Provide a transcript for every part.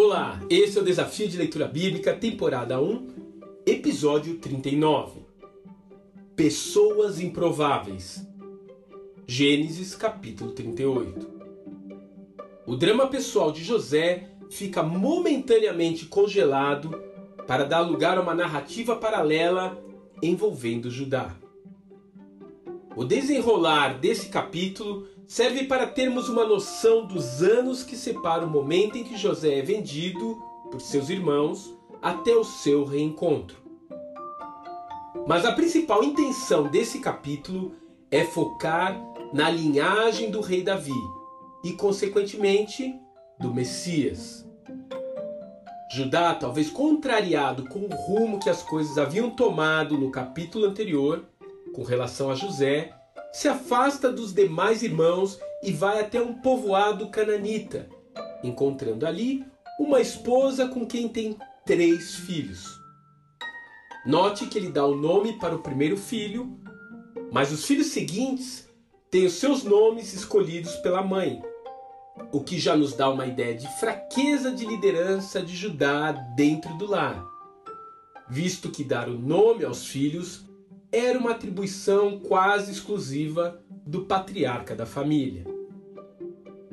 Olá, esse é o Desafio de Leitura Bíblica, temporada 1, episódio 39. Pessoas improváveis. Gênesis capítulo 38. O drama pessoal de José fica momentaneamente congelado para dar lugar a uma narrativa paralela envolvendo Judá. O desenrolar desse capítulo serve para termos uma noção dos anos que separam o momento em que José é vendido por seus irmãos até o seu reencontro. Mas a principal intenção desse capítulo é focar na linhagem do rei Davi e, consequentemente, do Messias. Judá, talvez contrariado com o rumo que as coisas haviam tomado no capítulo anterior, com relação a José, se afasta dos demais irmãos e vai até um povoado cananita, encontrando ali uma esposa com quem tem três filhos. Note que ele dá o nome para o primeiro filho, mas os filhos seguintes têm os seus nomes escolhidos pela mãe, o que já nos dá uma ideia de fraqueza de liderança de Judá dentro do lar, visto que dar o nome aos filhos era uma atribuição quase exclusiva do patriarca da família.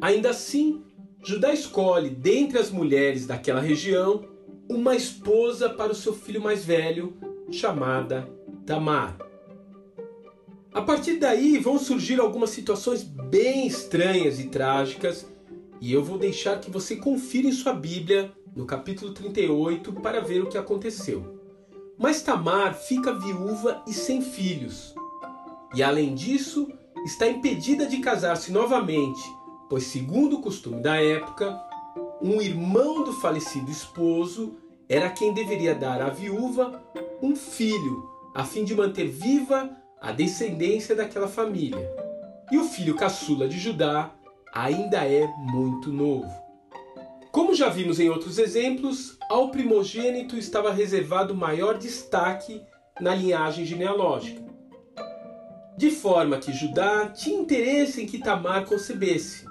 Ainda assim, Judá escolhe, dentre as mulheres daquela região, uma esposa para o seu filho mais velho, chamada Tamar. A partir daí vão surgir algumas situações bem estranhas e trágicas, e eu vou deixar que você confira em sua Bíblia, no capítulo 38, para ver o que aconteceu. Mas Tamar fica viúva e sem filhos. E além disso, está impedida de casar-se novamente, pois, segundo o costume da época, um irmão do falecido esposo era quem deveria dar à viúva um filho, a fim de manter viva a descendência daquela família. E o filho caçula de Judá ainda é muito novo. Como já vimos em outros exemplos, ao primogênito estava reservado maior destaque na linhagem genealógica. De forma que Judá tinha interesse em que Tamar concebesse.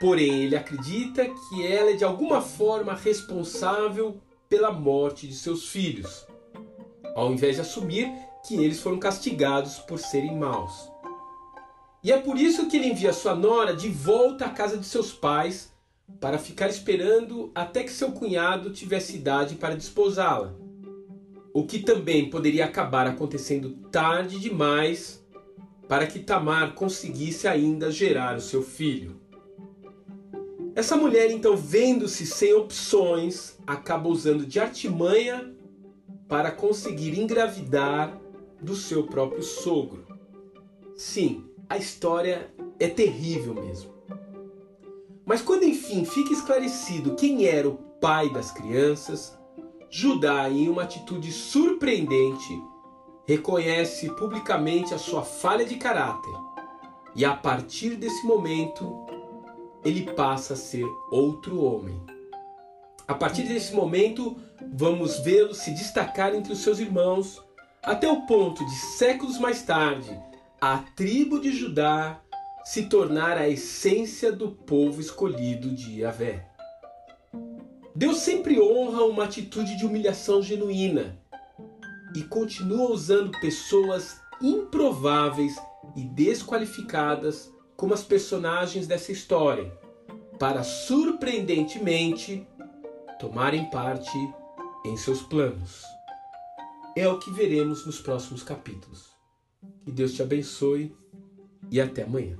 Porém, ele acredita que ela é de alguma forma responsável pela morte de seus filhos, ao invés de assumir que eles foram castigados por serem maus. E é por isso que ele envia sua nora de volta à casa de seus pais para ficar esperando até que seu cunhado tivesse idade para desposá-la. O que também poderia acabar acontecendo tarde demais para que Tamar conseguisse ainda gerar o seu filho. Essa mulher, então, vendo-se sem opções, acaba usando de artimanha para conseguir engravidar do seu próprio sogro. Sim, a história é terrível mesmo. Mas quando enfim fica esclarecido quem era o pai das crianças, Judá, em uma atitude surpreendente, reconhece publicamente a sua falha de caráter. E a partir desse momento, ele passa a ser outro homem. A partir desse momento, vamos vê-lo se destacar entre os seus irmãos, até o ponto de séculos mais tarde, a tribo de Judá se tornar a essência do povo escolhido de Yahvé. Deus sempre honra uma atitude de humilhação genuína e continua usando pessoas improváveis e desqualificadas como as personagens dessa história para surpreendentemente tomarem parte em seus planos. É o que veremos nos próximos capítulos. Que Deus te abençoe e até amanhã.